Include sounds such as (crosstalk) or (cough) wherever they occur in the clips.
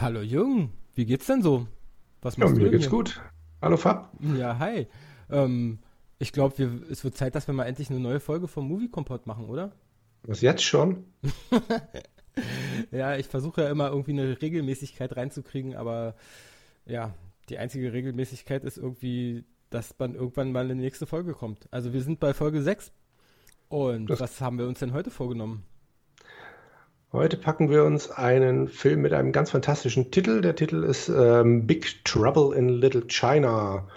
Hallo Jürgen, wie geht's denn so? Was machst ja, du mir geht's hier? gut. Hallo Fab. Ja, hi. Ähm, ich glaube, es wird Zeit, dass wir mal endlich eine neue Folge vom Movie Kompott machen, oder? Was jetzt schon? (laughs) ja, ich versuche ja immer irgendwie eine Regelmäßigkeit reinzukriegen, aber ja, die einzige Regelmäßigkeit ist irgendwie, dass man irgendwann mal in die nächste Folge kommt. Also wir sind bei Folge 6. Und das was haben wir uns denn heute vorgenommen? Heute packen wir uns einen Film mit einem ganz fantastischen Titel. Der Titel ist ähm, Big Trouble in Little China.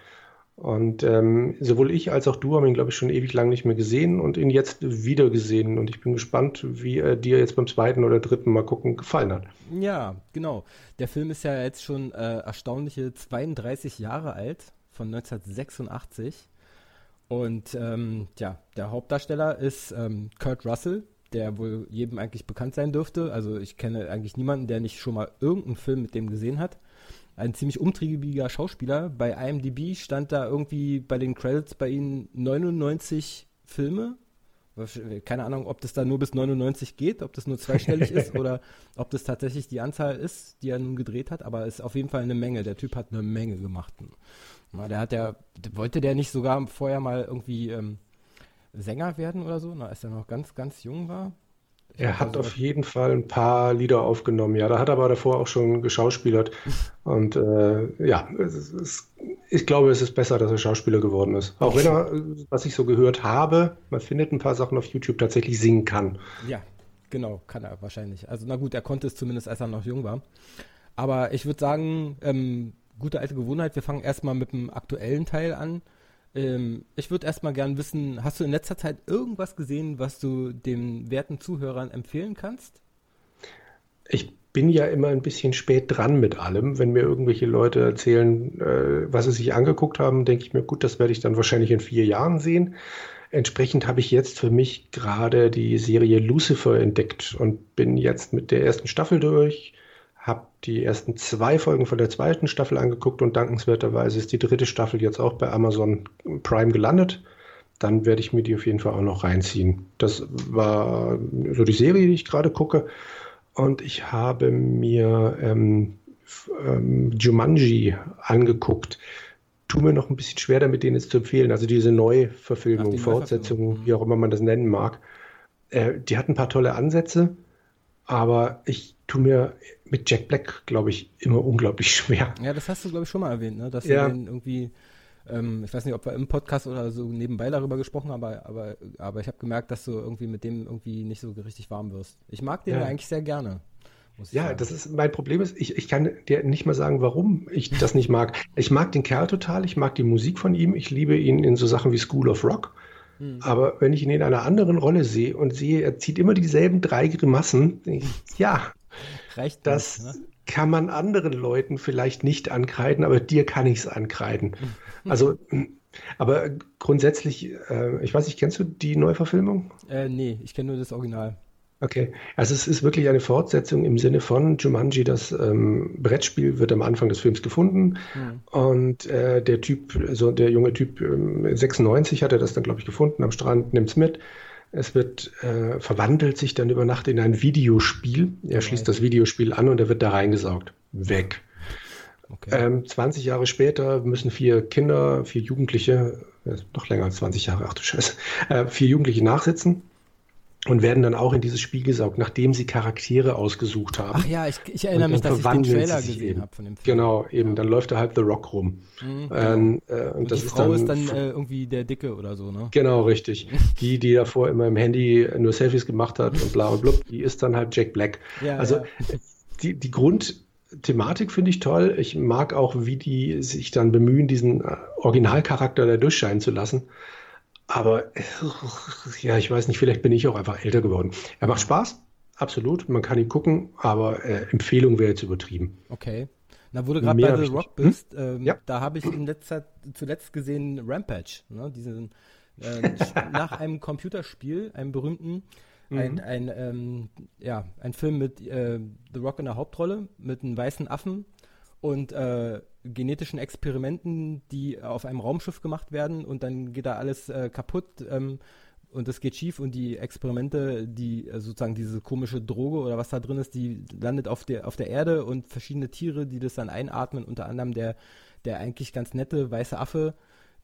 Und ähm, sowohl ich als auch du haben ihn, glaube ich, schon ewig lang nicht mehr gesehen und ihn jetzt wieder gesehen. Und ich bin gespannt, wie er dir jetzt beim zweiten oder dritten Mal gucken gefallen hat. Ja, genau. Der Film ist ja jetzt schon äh, erstaunliche 32 Jahre alt, von 1986. Und ähm, ja, der Hauptdarsteller ist ähm, Kurt Russell, der wohl jedem eigentlich bekannt sein dürfte. Also ich kenne eigentlich niemanden, der nicht schon mal irgendeinen Film mit dem gesehen hat. Ein ziemlich umtriebiger Schauspieler. Bei IMDb stand da irgendwie bei den Credits bei ihnen 99 Filme. Keine Ahnung, ob das da nur bis 99 geht, ob das nur zweistellig ist (laughs) oder ob das tatsächlich die Anzahl ist, die er nun gedreht hat, aber es ist auf jeden Fall eine Menge. Der Typ hat eine Menge gemacht. Der hat ja, wollte der nicht sogar vorher mal irgendwie ähm, Sänger werden oder so, als er noch ganz, ganz jung war? Er hat also, auf jeden Fall ein paar Lieder aufgenommen, ja. Da hat er aber davor auch schon geschauspielert. (laughs) Und äh, ja, es, es, ich glaube, es ist besser, dass er Schauspieler geworden ist. Auch wenn er, was ich so gehört habe, man findet ein paar Sachen auf YouTube, tatsächlich singen kann. Ja, genau, kann er wahrscheinlich. Also na gut, er konnte es zumindest, als er noch jung war. Aber ich würde sagen, ähm, gute alte Gewohnheit, wir fangen erstmal mit dem aktuellen Teil an. Ähm, ich würde erstmal gern wissen, hast du in letzter Zeit irgendwas gesehen, was du den werten Zuhörern empfehlen kannst? Ich bin ja immer ein bisschen spät dran mit allem. Wenn mir irgendwelche Leute erzählen, äh, was sie sich angeguckt haben, denke ich mir, gut, das werde ich dann wahrscheinlich in vier Jahren sehen. Entsprechend habe ich jetzt für mich gerade die Serie Lucifer entdeckt und bin jetzt mit der ersten Staffel durch habe die ersten zwei Folgen von der zweiten Staffel angeguckt und dankenswerterweise ist die dritte Staffel jetzt auch bei Amazon Prime gelandet. Dann werde ich mir die auf jeden Fall auch noch reinziehen. Das war so die Serie, die ich gerade gucke. Und ich habe mir ähm, ähm, Jumanji angeguckt. Tu mir noch ein bisschen schwer damit, den jetzt zu empfehlen. Also diese Neuverfilmung, Fortsetzung, wie auch immer man das nennen mag. Äh, die hat ein paar tolle Ansätze, aber ich tue mir mit Jack Black, glaube ich, immer unglaublich (laughs) schwer. Ja, das hast du, glaube ich, schon mal erwähnt, ne? dass ja. den irgendwie, ähm, ich weiß nicht, ob wir im Podcast oder so nebenbei darüber gesprochen haben, aber, aber, aber ich habe gemerkt, dass du irgendwie mit dem irgendwie nicht so richtig warm wirst. Ich mag den ja eigentlich sehr gerne. Ja, sagen. das ist mein Problem ist, ich, ich kann dir nicht mal sagen, warum ich das nicht mag. Ich mag den Kerl total, ich mag die Musik von ihm, ich liebe ihn in so Sachen wie School of Rock. Hm. Aber wenn ich ihn in einer anderen Rolle sehe und sehe, er zieht immer dieselben drei Grimassen, ich, ja, (laughs) Reicht das nicht, ne? kann man anderen Leuten vielleicht nicht ankreiden, aber dir kann ich es ankreiden. Also, aber grundsätzlich, äh, ich weiß nicht, kennst du die Neuverfilmung? Äh, nee, ich kenne nur das Original. Okay, also es ist wirklich eine Fortsetzung im Sinne von Jumanji, das ähm, Brettspiel wird am Anfang des Films gefunden mhm. und äh, der Typ, also der junge Typ, äh, 96 hat er das dann, glaube ich, gefunden am Strand, nimmt es mit es wird äh, verwandelt sich dann über Nacht in ein Videospiel. Er schließt das Videospiel an und er wird da reingesaugt. Weg. Okay. Ähm, 20 Jahre später müssen vier Kinder, vier Jugendliche, äh, noch länger als 20 Jahre, ach du Scheiße, äh, vier Jugendliche nachsitzen. Und werden dann auch in dieses Spiel gesaugt, nachdem sie Charaktere ausgesucht haben. Ach ja, ich, ich erinnere mich, dass ich den Trailer gesehen habe von dem Film. Genau, eben, ja. dann läuft da halt The Rock rum. Mhm, ähm, genau. äh, und, und, das die ist Frau dann, ist dann äh, irgendwie der Dicke oder so, ne? Genau, richtig. (laughs) die, die davor immer im Handy nur Selfies gemacht hat und bla und blub, die ist dann halt Jack Black. Ja, also ja. die, die Grundthematik finde ich toll. Ich mag auch, wie die sich dann bemühen, diesen äh, Originalcharakter da durchscheinen zu lassen. Aber ja, ich weiß nicht, vielleicht bin ich auch einfach älter geworden. Er macht Spaß, absolut. Man kann ihn gucken, aber äh, Empfehlung wäre jetzt übertrieben. Okay. Na, wo du gerade bei The Rock bist, hm? ähm, ja. da habe ich in letzter zuletzt gesehen Rampage, ne? Diesen äh, (laughs) nach einem Computerspiel, einem berühmten, mhm. ein, ein, ähm, ja, ein Film mit äh, The Rock in der Hauptrolle, mit einem weißen Affen und äh, genetischen Experimenten, die auf einem Raumschiff gemacht werden und dann geht da alles äh, kaputt ähm, und es geht schief und die Experimente, die äh, sozusagen diese komische Droge oder was da drin ist, die landet auf der auf der Erde und verschiedene Tiere, die das dann einatmen, unter anderem der der eigentlich ganz nette weiße Affe,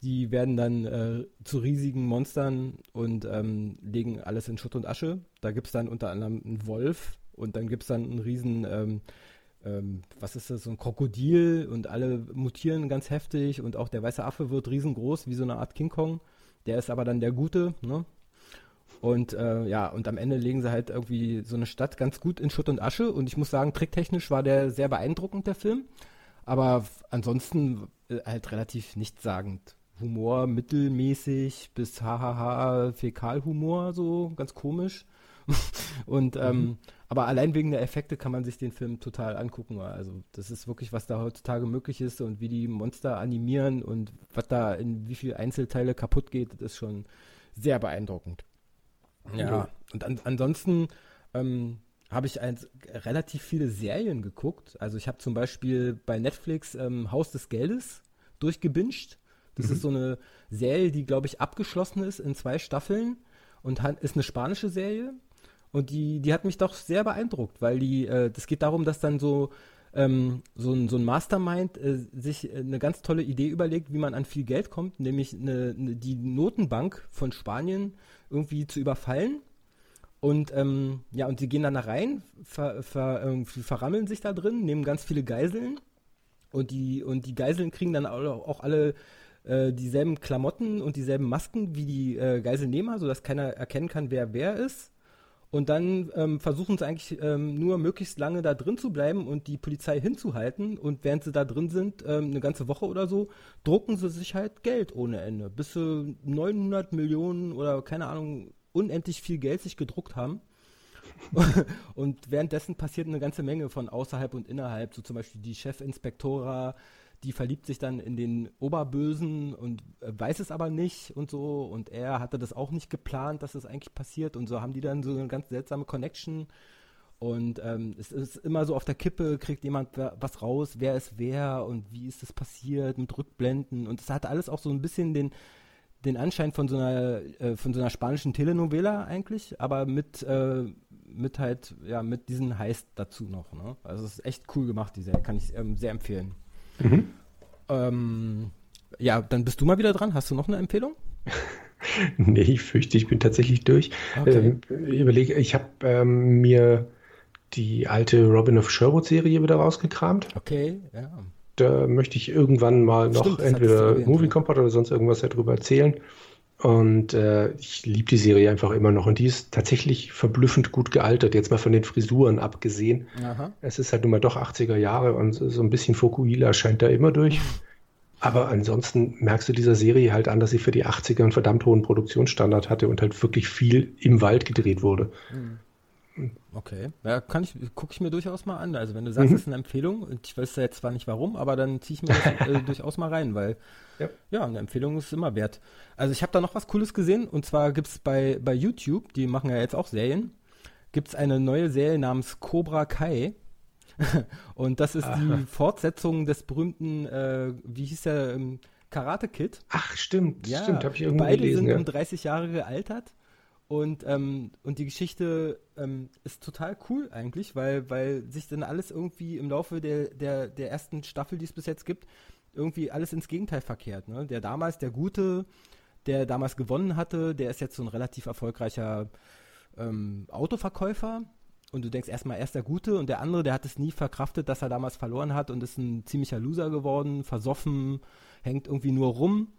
die werden dann äh, zu riesigen Monstern und ähm, legen alles in Schutt und Asche. Da gibt es dann unter anderem einen Wolf und dann gibt es dann einen riesen ähm, ähm, was ist das, so ein Krokodil und alle mutieren ganz heftig und auch der weiße Affe wird riesengroß, wie so eine Art King Kong. Der ist aber dann der Gute, ne? Und äh, ja, und am Ende legen sie halt irgendwie so eine Stadt ganz gut in Schutt und Asche. Und ich muss sagen, tricktechnisch war der sehr beeindruckend, der Film. Aber ansonsten äh, halt relativ nichtssagend. Humor mittelmäßig bis hahaha, Fäkalhumor, so ganz komisch. (laughs) und ähm, mhm. Aber allein wegen der Effekte kann man sich den Film total angucken. Also das ist wirklich, was da heutzutage möglich ist und wie die Monster animieren und was da in wie viele Einzelteile kaputt geht, das ist schon sehr beeindruckend. Ja, und an, ansonsten ähm, habe ich ein, relativ viele Serien geguckt. Also ich habe zum Beispiel bei Netflix ähm, Haus des Geldes durchgebinged. Das mhm. ist so eine Serie, die, glaube ich, abgeschlossen ist in zwei Staffeln und ist eine spanische Serie. Und die, die hat mich doch sehr beeindruckt, weil die, äh, das geht darum, dass dann so, ähm, so, ein, so ein Mastermind äh, sich eine ganz tolle Idee überlegt, wie man an viel Geld kommt, nämlich eine, eine, die Notenbank von Spanien irgendwie zu überfallen. Und ähm, ja, und die gehen dann da rein, ver, ver, irgendwie verrammeln sich da drin, nehmen ganz viele Geiseln und die, und die Geiseln kriegen dann auch alle äh, dieselben Klamotten und dieselben Masken wie die äh, Geiselnehmer, sodass keiner erkennen kann, wer wer ist. Und dann ähm, versuchen sie eigentlich ähm, nur möglichst lange da drin zu bleiben und die Polizei hinzuhalten. Und während sie da drin sind, ähm, eine ganze Woche oder so, drucken sie sich halt Geld ohne Ende. Bis sie 900 Millionen oder keine Ahnung, unendlich viel Geld sich gedruckt haben. (laughs) und währenddessen passiert eine ganze Menge von außerhalb und innerhalb. So zum Beispiel die Chefinspektora die verliebt sich dann in den Oberbösen und äh, weiß es aber nicht und so. Und er hatte das auch nicht geplant, dass das eigentlich passiert. Und so haben die dann so eine ganz seltsame Connection. Und ähm, es ist immer so auf der Kippe, kriegt jemand was raus, wer ist wer und wie ist das passiert mit Rückblenden. Und es hat alles auch so ein bisschen den, den Anschein von so einer, äh, von so einer spanischen Telenovela eigentlich, aber mit, äh, mit halt, ja, mit diesen Heist dazu noch. Ne? Also es ist echt cool gemacht, die Serie, kann ich ähm, sehr empfehlen. Mhm. Ähm, ja, dann bist du mal wieder dran. Hast du noch eine Empfehlung? (laughs) nee, ich fürchte, ich bin tatsächlich durch. Okay. Ähm, ich überlege, ich habe ähm, mir die alte Robin of Sherwood Serie wieder rausgekramt. Okay, ja. Da möchte ich irgendwann mal noch Stimmt, entweder Movie Compot oder sonst irgendwas darüber erzählen. Und äh, ich liebe die Serie einfach immer noch. Und die ist tatsächlich verblüffend gut gealtert, jetzt mal von den Frisuren abgesehen. Aha. Es ist halt nun mal doch 80er Jahre und so ein bisschen Fokuhila scheint da immer durch. Aber ansonsten merkst du dieser Serie halt an, dass sie für die 80er einen verdammt hohen Produktionsstandard hatte und halt wirklich viel im Wald gedreht wurde. Mhm. Okay, ja, kann ich, gucke ich mir durchaus mal an. Also wenn du sagst, mhm. es ist eine Empfehlung, und ich weiß ja jetzt zwar nicht warum, aber dann ziehe ich mir das (laughs) äh, durchaus mal rein, weil ja. ja. eine Empfehlung ist immer wert. Also ich habe da noch was Cooles gesehen, und zwar gibt es bei, bei YouTube, die machen ja jetzt auch Serien, gibt es eine neue Serie namens Cobra Kai. (laughs) und das ist Aha. die Fortsetzung des berühmten, äh, wie hieß der, ähm, Karate Kid. Ach, stimmt, ja, stimmt, habe ich irgendwo beide gelesen. Beide sind ja. um 30 Jahre gealtert und, ähm, und die Geschichte ähm, ist total cool eigentlich, weil, weil sich dann alles irgendwie im Laufe der, der, der ersten Staffel, die es bis jetzt gibt, irgendwie alles ins Gegenteil verkehrt. Ne? Der damals, der Gute, der damals gewonnen hatte, der ist jetzt so ein relativ erfolgreicher ähm, Autoverkäufer und du denkst erstmal, er ist der Gute und der andere, der hat es nie verkraftet, dass er damals verloren hat und ist ein ziemlicher Loser geworden, versoffen, hängt irgendwie nur rum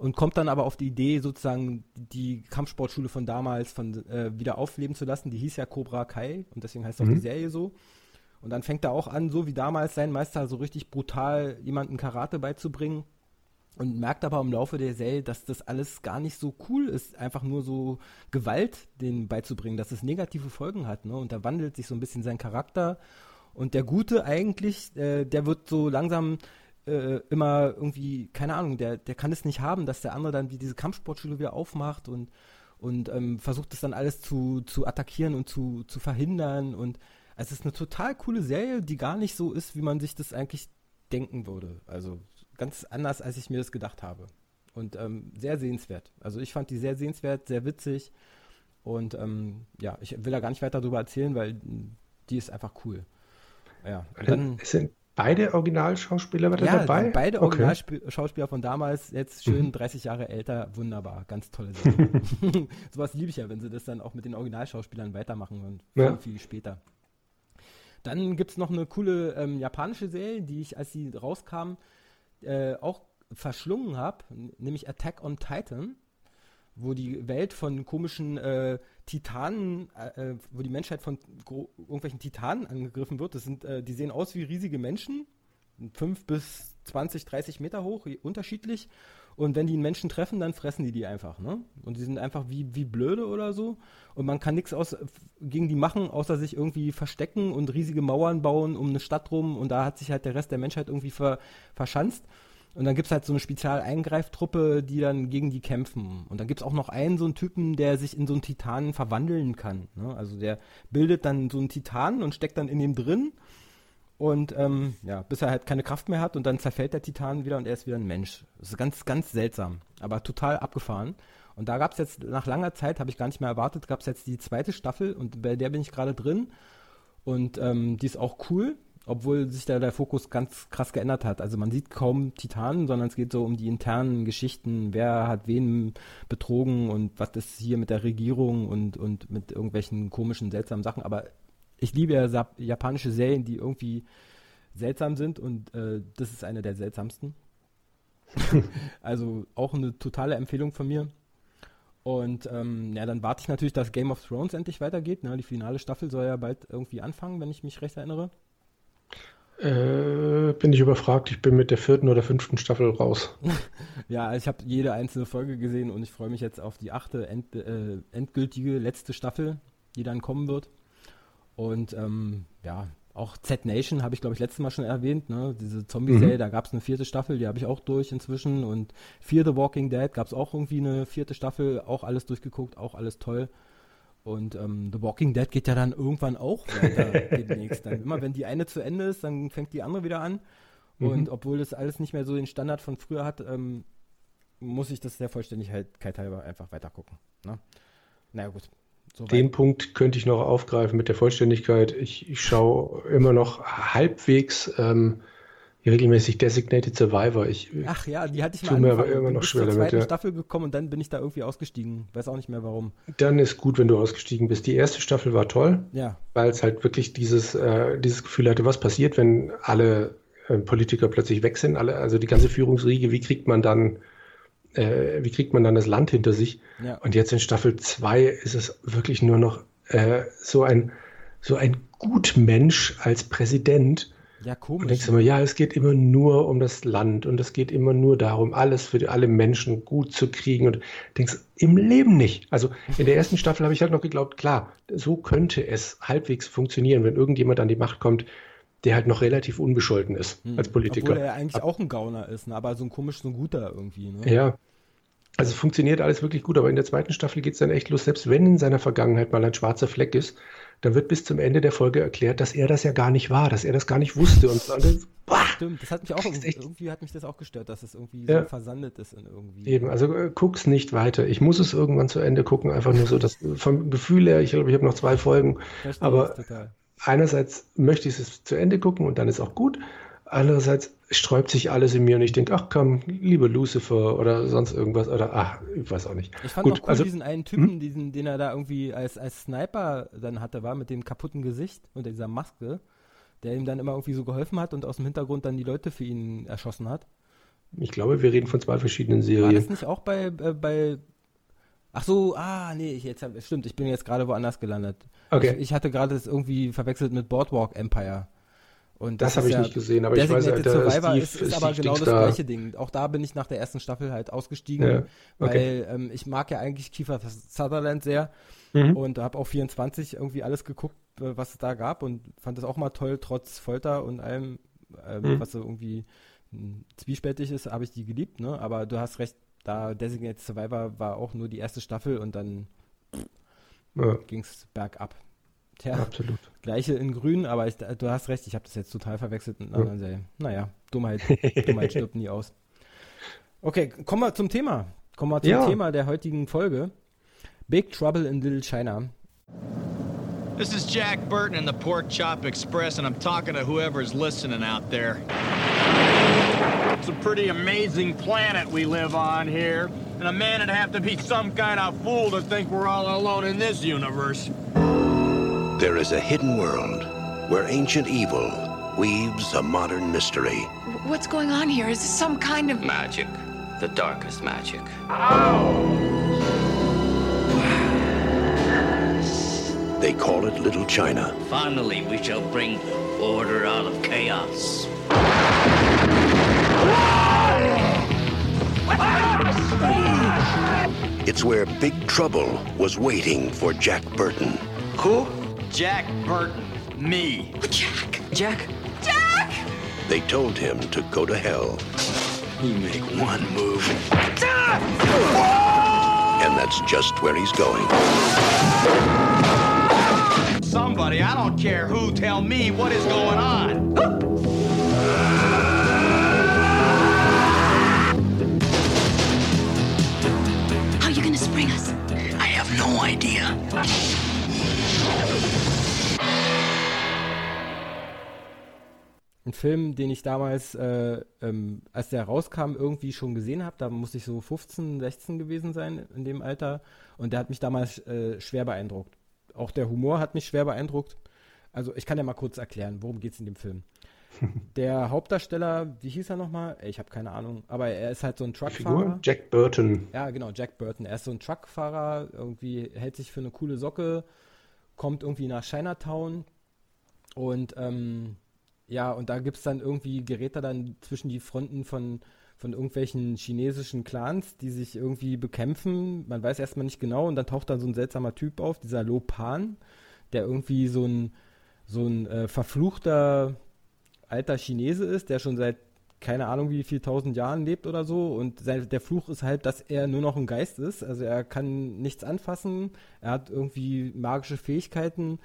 und kommt dann aber auf die Idee, sozusagen die Kampfsportschule von damals von, äh, wieder aufleben zu lassen. Die hieß ja Cobra Kai und deswegen heißt auch mhm. die Serie so. Und dann fängt er auch an, so wie damals sein Meister, so richtig brutal jemanden Karate beizubringen und merkt aber im Laufe der Serie, dass das alles gar nicht so cool ist, einfach nur so Gewalt denen beizubringen, dass es negative Folgen hat. Ne? Und da wandelt sich so ein bisschen sein Charakter. Und der Gute eigentlich, äh, der wird so langsam äh, immer irgendwie, keine Ahnung, der, der kann es nicht haben, dass der andere dann wie diese Kampfsportschule wieder aufmacht und, und ähm, versucht es dann alles zu, zu attackieren und zu, zu verhindern. Und es ist eine total coole Serie, die gar nicht so ist, wie man sich das eigentlich denken würde. Also ganz anders, als ich mir das gedacht habe. Und ähm, sehr sehenswert. Also ich fand die sehr sehenswert, sehr witzig. Und ähm, ja, ich will da gar nicht weiter darüber erzählen, weil die ist einfach cool. Ja, dann, es sind beide Originalschauspieler ja, dabei? beide okay. Originalschauspieler von damals, jetzt schön mhm. 30 Jahre älter, wunderbar, ganz tolle (laughs) Sache. (laughs) Sowas liebe ich ja, wenn sie das dann auch mit den Originalschauspielern weitermachen und ja. viel, viel später. Dann gibt es noch eine coole ähm, japanische Serie, die ich, als sie rauskam, äh, auch verschlungen habe, nämlich Attack on Titan, wo die Welt von komischen äh, Titanen, äh, äh wo die Menschheit von irgendwelchen Titanen angegriffen wird. Das sind, äh, die sehen aus wie riesige Menschen, 5 bis 20, 30 Meter hoch, unterschiedlich. Und wenn die einen Menschen treffen, dann fressen die die einfach. Ne? Und die sind einfach wie, wie blöde oder so. Und man kann nichts gegen die machen, außer sich irgendwie verstecken und riesige Mauern bauen um eine Stadt rum. Und da hat sich halt der Rest der Menschheit irgendwie ver, verschanzt. Und dann gibt es halt so eine Spezialeingreiftruppe, die dann gegen die kämpfen. Und dann gibt es auch noch einen, so einen Typen, der sich in so einen Titanen verwandeln kann. Ne? Also der bildet dann so einen Titanen und steckt dann in dem drin und ähm, ja, bis er halt keine Kraft mehr hat und dann zerfällt der Titan wieder und er ist wieder ein Mensch. Das ist ganz, ganz seltsam, aber total abgefahren. Und da gab es jetzt, nach langer Zeit, habe ich gar nicht mehr erwartet, gab es jetzt die zweite Staffel und bei der bin ich gerade drin. Und ähm, die ist auch cool, obwohl sich da der Fokus ganz krass geändert hat. Also man sieht kaum Titanen, sondern es geht so um die internen Geschichten, wer hat wen betrogen und was ist hier mit der Regierung und, und mit irgendwelchen komischen, seltsamen Sachen. Aber ich liebe ja japanische Serien, die irgendwie seltsam sind und äh, das ist eine der seltsamsten. (laughs) also auch eine totale Empfehlung von mir. Und ähm, ja, dann warte ich natürlich, dass Game of Thrones endlich weitergeht. Ne? Die finale Staffel soll ja bald irgendwie anfangen, wenn ich mich recht erinnere. Äh, bin ich überfragt. Ich bin mit der vierten oder fünften Staffel raus. (laughs) ja, ich habe jede einzelne Folge gesehen und ich freue mich jetzt auf die achte, end, äh, endgültige letzte Staffel, die dann kommen wird. Und ähm, ja, auch Z-Nation habe ich, glaube ich, letztes Mal schon erwähnt, ne? Diese Zombie-Serie, mhm. da gab es eine vierte Staffel, die habe ich auch durch inzwischen. Und Fear the Walking Dead gab es auch irgendwie eine vierte Staffel, auch alles durchgeguckt, auch alles toll. Und ähm, The Walking Dead geht ja dann irgendwann auch weiter (laughs) demnächst. Dann immer wenn die eine zu Ende ist, dann fängt die andere wieder an. Und mhm. obwohl das alles nicht mehr so den Standard von früher hat, ähm, muss ich das der Vollständigkeit halber einfach weiter gucken. Ne? Naja gut, Soweit. Den Punkt könnte ich noch aufgreifen mit der Vollständigkeit. Ich, ich schaue immer noch halbwegs ähm, regelmäßig Designated Survivor. Ich, Ach ja, die hatte ich mal mir aber immer noch schwer damit. Ich bin zur Staffel gekommen und dann bin ich da irgendwie ausgestiegen. Weiß auch nicht mehr warum. Dann ist gut, wenn du ausgestiegen bist. Die erste Staffel war toll, ja. weil es halt wirklich dieses, äh, dieses Gefühl hatte, was passiert, wenn alle äh, Politiker plötzlich weg sind, alle, also die ganze Führungsriege, wie kriegt man dann äh, wie kriegt man dann das Land hinter sich? Ja. Und jetzt in Staffel 2 ist es wirklich nur noch äh, so ein so ein Gutmensch als Präsident. Ja, komisch. Und denkst du immer, ja, es geht immer nur um das Land und es geht immer nur darum, alles für alle Menschen gut zu kriegen. Und denkst, im Leben nicht. Also in der ersten Staffel habe ich halt noch geglaubt, klar, so könnte es halbwegs funktionieren, wenn irgendjemand an die Macht kommt, der halt noch relativ unbescholten ist hm. als Politiker. Obwohl er eigentlich Ab auch ein Gauner ist, ne? aber so ein komisch, so ein guter irgendwie. Ne? Ja. Also funktioniert alles wirklich gut, aber in der zweiten Staffel geht es dann echt los. Selbst wenn in seiner Vergangenheit mal ein schwarzer Fleck ist, dann wird bis zum Ende der Folge erklärt, dass er das ja gar nicht war, dass er das gar nicht wusste. Und dann, boah, Stimmt, das hat mich auch irgendwie hat mich das auch gestört, dass es irgendwie ja. so versandet ist in irgendwie. Eben, also äh, guck's nicht weiter. Ich muss es irgendwann zu Ende gucken, einfach nur so, dass vom Gefühl her, ich glaube, ich habe noch zwei Folgen, Verstehe aber einerseits möchte ich es zu Ende gucken und dann ist auch gut. Andererseits sträubt sich alles in mir und ich denke, ach komm, liebe Lucifer oder sonst irgendwas oder ach, ich weiß auch nicht. Ich fand Gut, auch cool also, diesen einen Typen, hm? diesen, den er da irgendwie als, als Sniper dann hatte, war mit dem kaputten Gesicht und dieser Maske, der ihm dann immer irgendwie so geholfen hat und aus dem Hintergrund dann die Leute für ihn erschossen hat. Ich glaube, wir reden von zwei verschiedenen Serien. War das nicht auch bei, äh, bei Ach so, ah, nee, ich jetzt stimmt, ich bin jetzt gerade woanders gelandet. Okay. Ich, ich hatte gerade das irgendwie verwechselt mit Boardwalk Empire. Und das, das habe ich ja nicht gesehen, aber ich weiß, Alter, Survivor Steve, ist, ist aber genau das da. gleiche Ding. Auch da bin ich nach der ersten Staffel halt ausgestiegen, ja, okay. weil ähm, ich mag ja eigentlich Kiefer Sutherland sehr mhm. und habe auch 24 irgendwie alles geguckt, äh, was es da gab und fand das auch mal toll, trotz Folter und allem, ähm, mhm. was so irgendwie hm, zwiespältig ist, habe ich die geliebt, ne? Aber du hast recht, da Designated Survivor war auch nur die erste Staffel und dann ja. ging es bergab. Tja, Absolut. Gleiche in Grün, aber ich, du hast recht, ich habe das jetzt total verwechselt mit einer ja. anderen Serie. Naja, Dummheit, (laughs) Dummheit stirbt nie aus. Okay, kommen wir zum Thema. Kommen wir zum ja. Thema der heutigen Folge. Big Trouble in Little China. This is Jack Burton in the Pork Chop Express, and I'm talking to whoever's listening out there. It's a pretty amazing planet we live on here, and a man would have to be some kind of fool to think we're all alone in this universe. There is a hidden world where ancient evil weaves a modern mystery. What's going on here? Is this some kind of magic? The darkest magic. Ow! They call it Little China. Finally, we shall bring order out of chaos. It's where Big Trouble was waiting for Jack Burton. Who? Jack Burton. Me. Jack. Jack. Jack! They told him to go to hell. You make one move. And that's just where he's going. Somebody, I don't care who, tell me what is going on. How are you gonna spring us? I have no idea. Ein Film, den ich damals, äh, ähm, als der rauskam, irgendwie schon gesehen habe. Da musste ich so 15, 16 gewesen sein in dem Alter. Und der hat mich damals äh, schwer beeindruckt. Auch der Humor hat mich schwer beeindruckt. Also ich kann ja mal kurz erklären, worum geht es in dem Film. (laughs) Der Hauptdarsteller, wie hieß er nochmal? Ich habe keine Ahnung, aber er ist halt so ein Truckfahrer. Jack Burton. Ja, genau, Jack Burton. Er ist so ein Truckfahrer, irgendwie hält sich für eine coole Socke, kommt irgendwie nach Chinatown und ähm, ja, und da gibt es dann irgendwie, gerät er dann zwischen die Fronten von, von irgendwelchen chinesischen Clans, die sich irgendwie bekämpfen. Man weiß erstmal nicht genau und dann taucht dann so ein seltsamer Typ auf, dieser Lo Pan, der irgendwie so ein, so ein äh, verfluchter alter Chinese ist, der schon seit keine Ahnung wie viel tausend Jahren lebt oder so. Und sein, der Fluch ist halt, dass er nur noch ein Geist ist, also er kann nichts anfassen, er hat irgendwie magische Fähigkeiten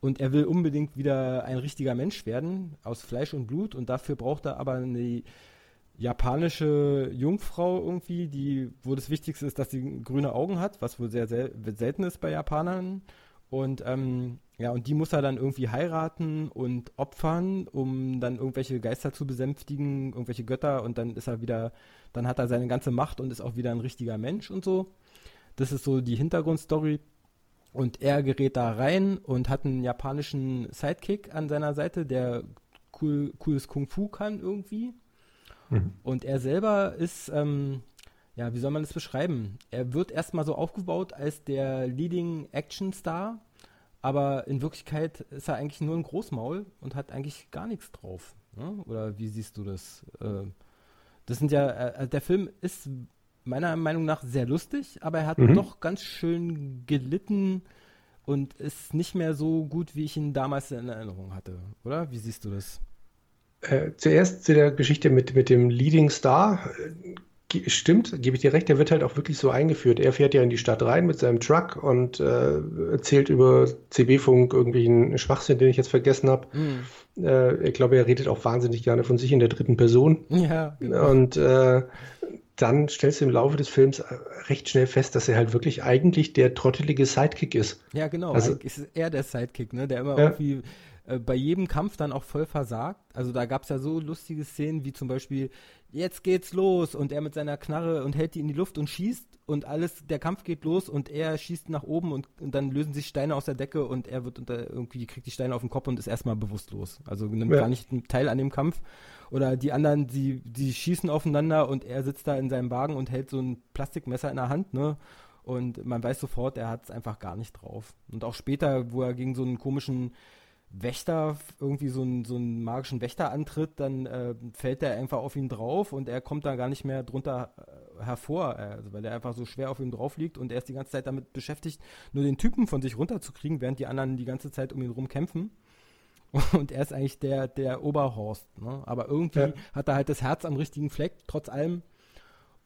und er will unbedingt wieder ein richtiger Mensch werden, aus Fleisch und Blut. Und dafür braucht er aber eine japanische Jungfrau irgendwie, die, wo das Wichtigste ist, dass sie grüne Augen hat, was wohl sehr, sehr selten ist bei Japanern. Und ähm, ja, und die muss er dann irgendwie heiraten und opfern, um dann irgendwelche Geister zu besänftigen, irgendwelche Götter und dann ist er wieder, dann hat er seine ganze Macht und ist auch wieder ein richtiger Mensch und so. Das ist so die Hintergrundstory. Und er gerät da rein und hat einen japanischen Sidekick an seiner Seite, der cool, cooles Kung Fu kann irgendwie. Mhm. Und er selber ist, ähm, ja, wie soll man das beschreiben? Er wird erstmal so aufgebaut als der Leading Action Star, aber in Wirklichkeit ist er eigentlich nur ein Großmaul und hat eigentlich gar nichts drauf. Ne? Oder wie siehst du das? Äh, das sind ja, äh, der Film ist meiner Meinung nach sehr lustig, aber er hat mhm. doch ganz schön gelitten und ist nicht mehr so gut, wie ich ihn damals in Erinnerung hatte, oder? Wie siehst du das? Äh, zuerst zu der Geschichte mit, mit dem Leading Star. Äh, stimmt, gebe ich dir recht, der wird halt auch wirklich so eingeführt. Er fährt ja in die Stadt rein mit seinem Truck und äh, erzählt über CB-Funk irgendwie einen Schwachsinn, den ich jetzt vergessen habe. Mhm. Äh, ich glaube, er redet auch wahnsinnig gerne von sich in der dritten Person. Ja. Genau. Und äh, dann stellst du im Laufe des Films äh, recht schnell fest, dass er halt wirklich eigentlich der trottelige Sidekick ist. Ja, genau. Also, ist er der Sidekick, ne? Der immer ja. irgendwie äh, bei jedem Kampf dann auch voll versagt. Also da gab es ja so lustige Szenen, wie zum Beispiel, jetzt geht's los und er mit seiner Knarre und hält die in die Luft und schießt und alles, der Kampf geht los und er schießt nach oben und, und dann lösen sich Steine aus der Decke und er wird unter, irgendwie kriegt die Steine auf den Kopf und ist erstmal bewusstlos. Also nimmt ja. gar nicht teil an dem Kampf. Oder die anderen, die, die schießen aufeinander und er sitzt da in seinem Wagen und hält so ein Plastikmesser in der Hand, ne? Und man weiß sofort, er hat es einfach gar nicht drauf. Und auch später, wo er gegen so einen komischen Wächter, irgendwie so einen, so einen magischen Wächter antritt, dann äh, fällt er einfach auf ihn drauf und er kommt da gar nicht mehr drunter äh, hervor, äh, also weil er einfach so schwer auf ihm drauf liegt und er ist die ganze Zeit damit beschäftigt, nur den Typen von sich runterzukriegen, während die anderen die ganze Zeit um ihn rum kämpfen. (laughs) Und er ist eigentlich der, der Oberhorst, ne? Aber irgendwie ja. hat er halt das Herz am richtigen Fleck, trotz allem.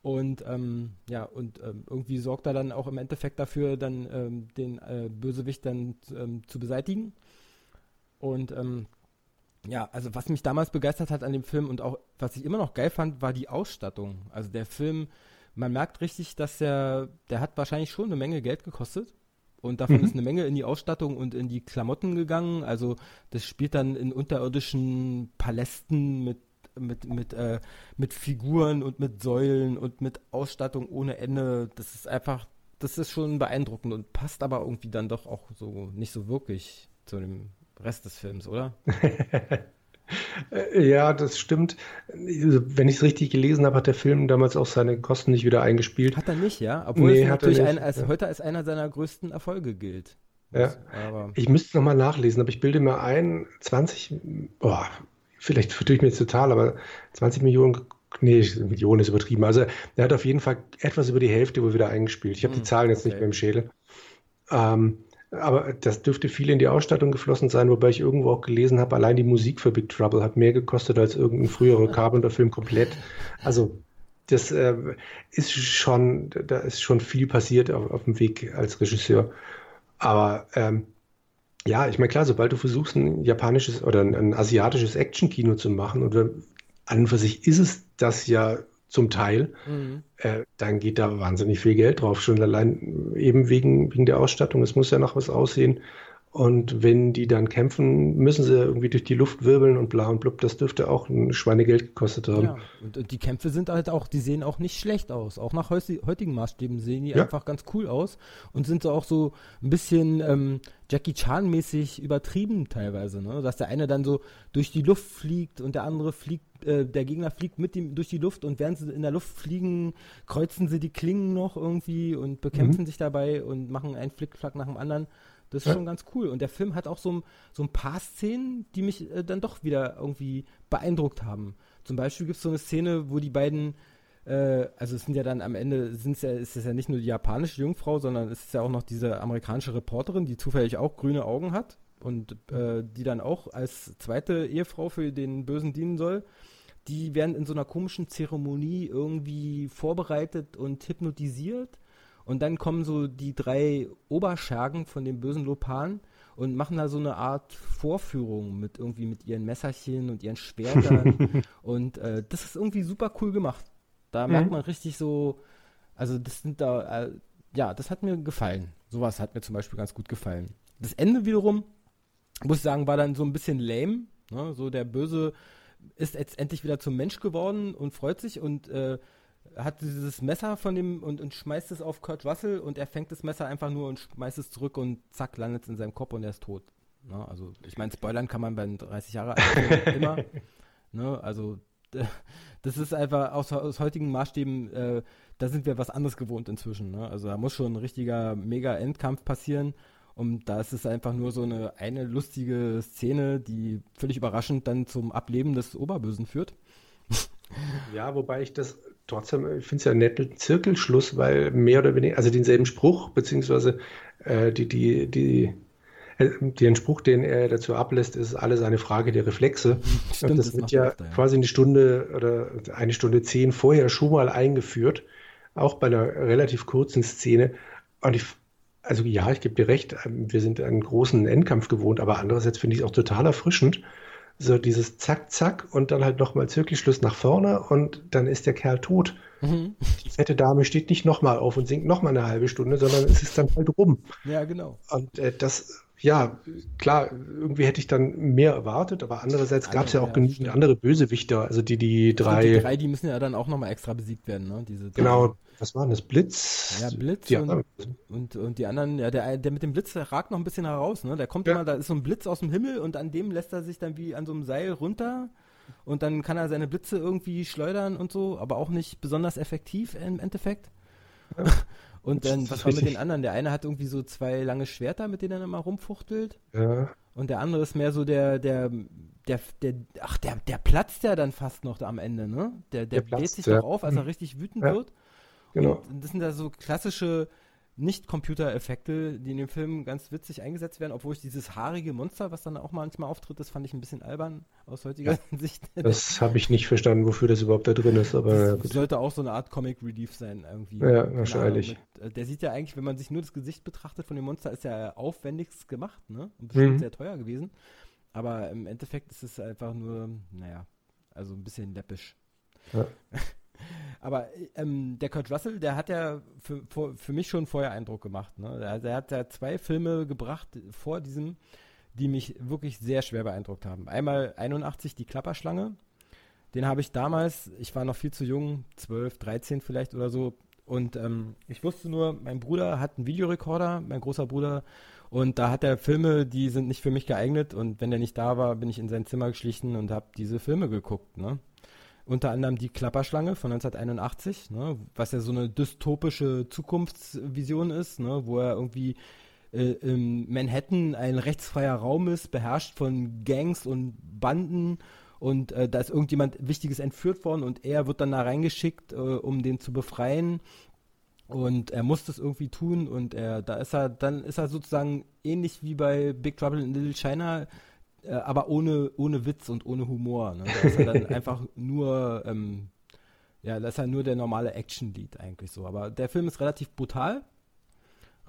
Und ähm, ja, und ähm, irgendwie sorgt er dann auch im Endeffekt dafür, dann ähm, den äh, Bösewicht dann ähm, zu beseitigen. Und ähm, ja, also was mich damals begeistert hat an dem Film und auch was ich immer noch geil fand, war die Ausstattung. Also der Film, man merkt richtig, dass der, der hat wahrscheinlich schon eine Menge Geld gekostet. Und davon mhm. ist eine Menge in die Ausstattung und in die Klamotten gegangen. Also das spielt dann in unterirdischen Palästen mit mit, mit, äh, mit Figuren und mit Säulen und mit Ausstattung ohne Ende. Das ist einfach, das ist schon beeindruckend und passt aber irgendwie dann doch auch so nicht so wirklich zu dem Rest des Films, oder? (laughs) ja, das stimmt. Wenn ich es richtig gelesen habe, hat der Film damals auch seine Kosten nicht wieder eingespielt. Hat er nicht, ja? Obwohl nee, es natürlich ein, als, ja. heute als einer seiner größten Erfolge gilt. Ja. Aber ich müsste es nochmal nachlesen, aber ich bilde mir ein, 20, boah, vielleicht vertue ich mir jetzt total, aber 20 Millionen, nee, Millionen ist übertrieben. Also er hat auf jeden Fall etwas über die Hälfte wohl wieder eingespielt. Ich habe hm, die Zahlen jetzt okay. nicht mehr im Schädel. Ähm, aber das dürfte viel in die Ausstattung geflossen sein, wobei ich irgendwo auch gelesen habe, allein die Musik für Big Trouble hat mehr gekostet als irgendein früherer Carpenter-Film komplett. Also das äh, ist schon, da ist schon viel passiert auf, auf dem Weg als Regisseur. Aber ähm, ja, ich meine, klar, sobald du versuchst, ein japanisches oder ein, ein asiatisches Action-Kino zu machen, und an und für sich ist es das ja zum Teil, mhm. äh, dann geht da wahnsinnig viel Geld drauf. Schon allein eben wegen, wegen der Ausstattung. Es muss ja noch was aussehen. Und wenn die dann kämpfen, müssen sie irgendwie durch die Luft wirbeln und bla und blub. Das dürfte auch ein Schweinegeld gekostet haben. Ja, und die Kämpfe sind halt auch, die sehen auch nicht schlecht aus. Auch nach heutigen Maßstäben sehen die ja. einfach ganz cool aus und sind so auch so ein bisschen ähm, Jackie Chan-mäßig übertrieben teilweise. Ne? Dass der eine dann so durch die Luft fliegt und der andere fliegt, äh, der Gegner fliegt mit ihm durch die Luft und während sie in der Luft fliegen, kreuzen sie die Klingen noch irgendwie und bekämpfen mhm. sich dabei und machen einen Flickflack nach dem anderen. Das ist schon ganz cool. Und der Film hat auch so, so ein paar Szenen, die mich äh, dann doch wieder irgendwie beeindruckt haben. Zum Beispiel gibt es so eine Szene, wo die beiden, äh, also es sind ja dann am Ende, sind's ja, ist es ja nicht nur die japanische Jungfrau, sondern es ist ja auch noch diese amerikanische Reporterin, die zufällig auch grüne Augen hat und äh, die dann auch als zweite Ehefrau für den Bösen dienen soll. Die werden in so einer komischen Zeremonie irgendwie vorbereitet und hypnotisiert und dann kommen so die drei Oberschergen von dem bösen Lopan und machen da so eine Art Vorführung mit irgendwie mit ihren Messerchen und ihren Schwertern. (laughs) und äh, das ist irgendwie super cool gemacht. Da mhm. merkt man richtig so, also das sind da, äh, ja, das hat mir gefallen. Sowas hat mir zum Beispiel ganz gut gefallen. Das Ende wiederum, muss ich sagen, war dann so ein bisschen lame. Ne? So der Böse ist jetzt endlich wieder zum Mensch geworden und freut sich und äh, hat dieses Messer von dem und, und schmeißt es auf Kurt Russell und er fängt das Messer einfach nur und schmeißt es zurück und zack, landet es in seinem Kopf und er ist tot. Ne? Also ich meine, spoilern kann man bei 30 Jahre alt (laughs) immer. Ne? Also das ist einfach aus, aus heutigen Maßstäben, äh, da sind wir was anderes gewohnt inzwischen. Ne? Also da muss schon ein richtiger Mega-Endkampf passieren. Und da ist es einfach nur so eine, eine lustige Szene, die völlig überraschend dann zum Ableben des Oberbösen führt. Ja, wobei ich das trotzdem, ich finde es ja einen netten Zirkelschluss, weil mehr oder weniger, also denselben Spruch, beziehungsweise äh, die, die, die, äh, den Spruch, den er dazu ablässt, ist alles eine Frage der Reflexe. (laughs) Stimmt, das, das wird ja, öfter, ja, quasi eine Stunde oder eine Stunde zehn vorher schon mal eingeführt, auch bei einer relativ kurzen Szene. Und ich, also ja, ich gebe dir recht, wir sind einen großen Endkampf gewohnt, aber andererseits finde ich es auch total erfrischend, so dieses Zack, Zack und dann halt nochmal Zirkelschluss nach vorne und dann ist der Kerl tot. Mhm. Die fette Dame steht nicht nochmal auf und singt nochmal eine halbe Stunde, sondern es ist dann halt rum. Ja, genau. Und äh, das ja, klar, irgendwie hätte ich dann mehr erwartet, aber andererseits gab es ja auch ja, genügend stimmt. andere Bösewichter, also die, die drei, Die drei, die müssen ja dann auch nochmal extra besiegt werden, ne? Diese drei. genau, was waren das? Blitz? Ja, Blitz die und, und, und die anderen, ja, der, der mit dem Blitz, ragt noch ein bisschen heraus, ne? Der kommt Ja. immer, da ist so ein Blitz aus dem Himmel und an dem lässt er sich dann wie an so einem Seil runter und dann kann er seine Blitze irgendwie schleudern und so, aber auch nicht besonders effektiv im Endeffekt. (laughs) Und Das dann, was war mit den anderen? Der eine hat irgendwie so zwei lange Schwerter, mit denen er immer rumfuchtelt. ja, Und der andere ist mehr so der, der, der, der, ach, der, der platzt ja dann fast noch da am Ende, ne? Der, der, Der platzt, sich ja. doch auf, als er richtig wütend Ja. wird. Genau. Und das sind da so klassische Nicht-Computer-Effekte, die in dem Film ganz witzig eingesetzt werden, obwohl ich dieses haarige Monster, was dann auch manchmal auftritt, das fand ich ein bisschen albern aus heutiger (laughs) Sicht. Das habe ich nicht verstanden, wofür das überhaupt da drin ist, aber ja, Das sollte auch so eine Art Comic Relief sein, irgendwie. Ja, wahrscheinlich. Äh, der sieht ja eigentlich, wenn man sich nur das Gesicht betrachtet von dem Monster, ist ja aufwendigst gemacht, ne? Und bestimmt Mhm. sehr teuer gewesen. Aber im Endeffekt ist es einfach nur, naja, also ein bisschen läppisch. Ja. (laughs) Aber ähm, der Kurt Russell, der hat ja für, für, mich schon vorher Eindruck gemacht. Ne? Der, der hat ja zwei Filme gebracht vor diesem, die mich wirklich sehr schwer beeindruckt haben. Einmal 81, die Klapperschlange. Den habe ich damals, ich war noch viel zu jung, 12, 13 vielleicht oder so. Und ähm, ich wusste nur, mein Bruder hat einen Videorekorder, mein großer Bruder. Und da hat er Filme, die sind nicht für mich geeignet. Und wenn der nicht da war, bin ich in sein Zimmer geschlichen und habe diese Filme geguckt. Ne? Unter anderem die Klapperschlange von 1981, ne, was ja so eine dystopische Zukunftsvision ist, ne, wo er irgendwie äh, in Manhattan ein rechtsfreier Raum ist, beherrscht von Gangs und Banden und äh, da ist irgendjemand Wichtiges entführt worden und er wird dann da reingeschickt, äh, um den zu befreien. Und er muss das irgendwie tun und er, da ist er, dann ist er sozusagen ähnlich wie bei Big Trouble in Little China, äh, aber ohne, ohne Witz und ohne Humor. Ne? Da ist er dann (laughs) einfach nur, ähm, ja, das ist ja nur der normale Action-Lead eigentlich so. Aber der Film ist relativ brutal,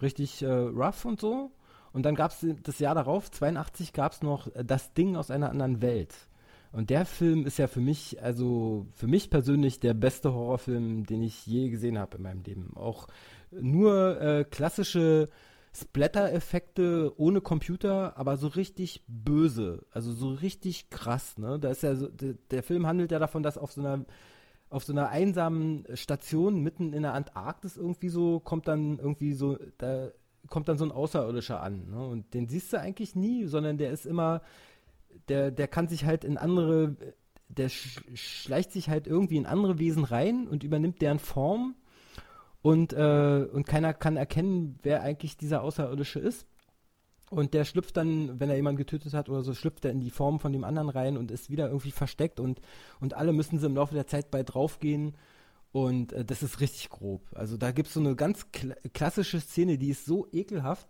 richtig äh, rough und so. Und dann gab es das Jahr darauf, 82, gab es noch das Ding aus einer anderen Welt. Und der Film ist ja für mich, also für mich persönlich der beste Horrorfilm, den ich je gesehen habe in meinem Leben. Auch nur äh, klassische Splatter-Effekte ohne Computer, aber so richtig böse, also so richtig krass. Ne? Da ist ja so, der, der Film handelt ja davon, dass auf so einer auf so einer einsamen Station mitten in der Antarktis irgendwie so kommt dann irgendwie so da kommt dann so ein Außerirdischer an. Ne? Und den siehst du eigentlich nie, sondern der ist immer der, der kann sich halt in andere, der sch schleicht sich halt irgendwie in andere Wesen rein und übernimmt deren Form und, äh, und keiner kann erkennen, wer eigentlich dieser Außerirdische ist. Und der schlüpft dann, wenn er jemanden getötet hat oder so, schlüpft er in die Form von dem anderen rein und ist wieder irgendwie versteckt und, und alle müssen sie im Laufe der Zeit bei draufgehen. Und äh, das ist richtig grob. Also da gibt es so eine ganz kla klassische Szene, die ist so ekelhaft,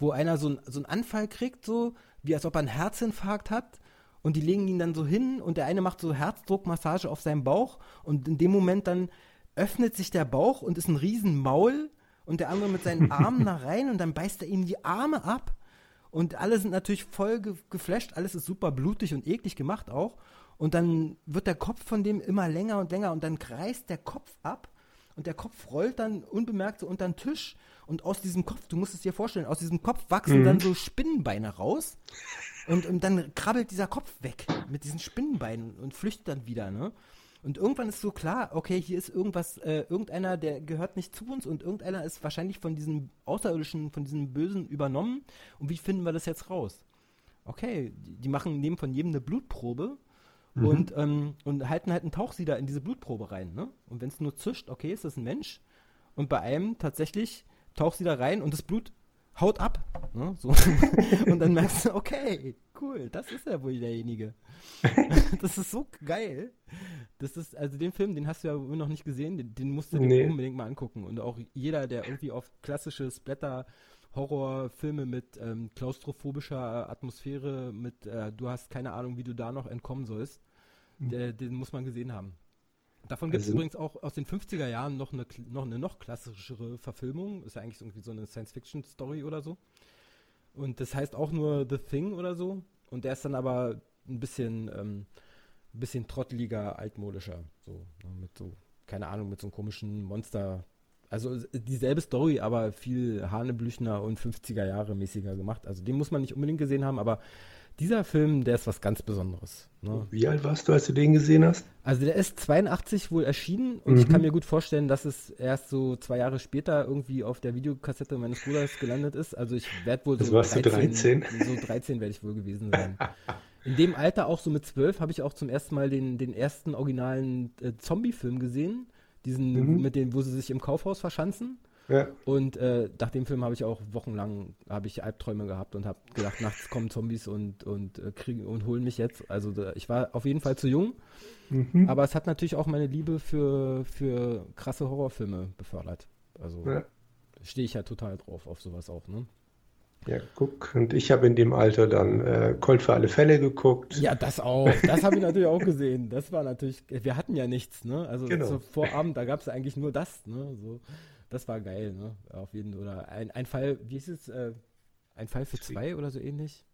wo einer so, ein, so einen Anfall kriegt, so wie als ob er einen Herzinfarkt hat. Und die legen ihn dann so hin und der eine macht so Herzdruckmassage auf seinem Bauch und in dem Moment dann öffnet sich der Bauch und ist ein Riesenmaul und der andere mit seinen (laughs) Armen da rein und dann beißt er ihm die Arme ab. Und alle sind natürlich voll ge geflasht, alles ist super blutig und eklig gemacht auch. Und dann wird der Kopf von dem immer länger und länger und dann kreist der Kopf ab und der Kopf rollt dann unbemerkt so unter den Tisch und aus diesem Kopf, du musst es dir vorstellen, aus diesem Kopf wachsen Mhm. dann so Spinnenbeine raus und, und dann krabbelt dieser Kopf weg mit diesen Spinnenbeinen und flüchtet dann wieder, ne? Und irgendwann ist so klar, okay, hier ist irgendwas, äh, irgendeiner, der gehört nicht zu uns und irgendeiner ist wahrscheinlich von diesem Außerirdischen, von diesem Bösen übernommen. Und wie finden wir das jetzt raus? Okay, die, die machen, nehmen von jedem eine Blutprobe Mhm. und, ähm, und halten halt einen Tauchsieder in diese Blutprobe rein, ne? Und wenn es nur zischt, okay, ist das ein Mensch. Und bei einem tatsächlich Tauchsieder rein und das Blut haut ab. Ne? So. (laughs) und dann merkst du, okay, cool, das ist ja wohl derjenige. (laughs) das ist so geil. Das ist, also den Film, den hast du ja wohl noch nicht gesehen, den, den musst du dir Nee. unbedingt mal angucken. Und auch jeder, der irgendwie auf klassische Splatter Horrorfilme mit ähm, klaustrophobischer Atmosphäre, mit äh, du hast keine Ahnung, wie du da noch entkommen sollst, der, den muss man gesehen haben. Davon gibt es Also- übrigens auch aus den 50er Jahren noch eine, noch eine noch klassischere Verfilmung. Ist ja eigentlich irgendwie so eine Science-Fiction-Story oder so. Und das heißt auch nur The Thing oder so. Und der ist dann aber ein bisschen, ähm, ein bisschen trotteliger, altmodischer. So, ne, mit so, keine Ahnung, mit so einem komischen Monster. Also dieselbe Story, aber viel Hanebüchner und 50er Jahre mäßiger gemacht. Also den muss man nicht unbedingt gesehen haben, aber dieser Film, der ist was ganz Besonderes. Ne? Wie alt warst du, als du den gesehen hast? Also der ist 82 wohl erschienen und mhm. ich kann mir gut vorstellen, dass es erst so zwei Jahre später irgendwie auf der Videokassette meines Bruders gelandet ist. Also ich werde wohl so 13, 13. So 13 werde ich wohl gewesen sein. In dem Alter, auch so mit 12, habe ich auch zum ersten Mal den, den ersten originalen äh, Zombie-Film gesehen. Diesen, mhm. mit dem, wo sie sich im Kaufhaus verschanzen. Ja. Und äh, nach dem Film habe ich auch wochenlang habe ich Albträume gehabt und habe gedacht, nachts kommen Zombies und und äh, kriegen und holen mich jetzt. Also ich war auf jeden Fall zu jung, mhm. aber es hat natürlich auch meine Liebe für für krasse Horrorfilme befördert. Also ja. stehe ich ja total drauf auf sowas auch, ne? Ja, guck, und ich habe in dem Alter dann äh, Colt für alle Fälle geguckt. Ja, das auch. Das habe ich natürlich auch gesehen. Das war natürlich, wir hatten ja nichts, ne? Also genau. Vorabend, da gab es eigentlich nur das, ne? So. Das war geil, ne? Auf jeden Oder ein, ein Fall, wie ist es? Äh, ein Fall für zwei oder so ähnlich?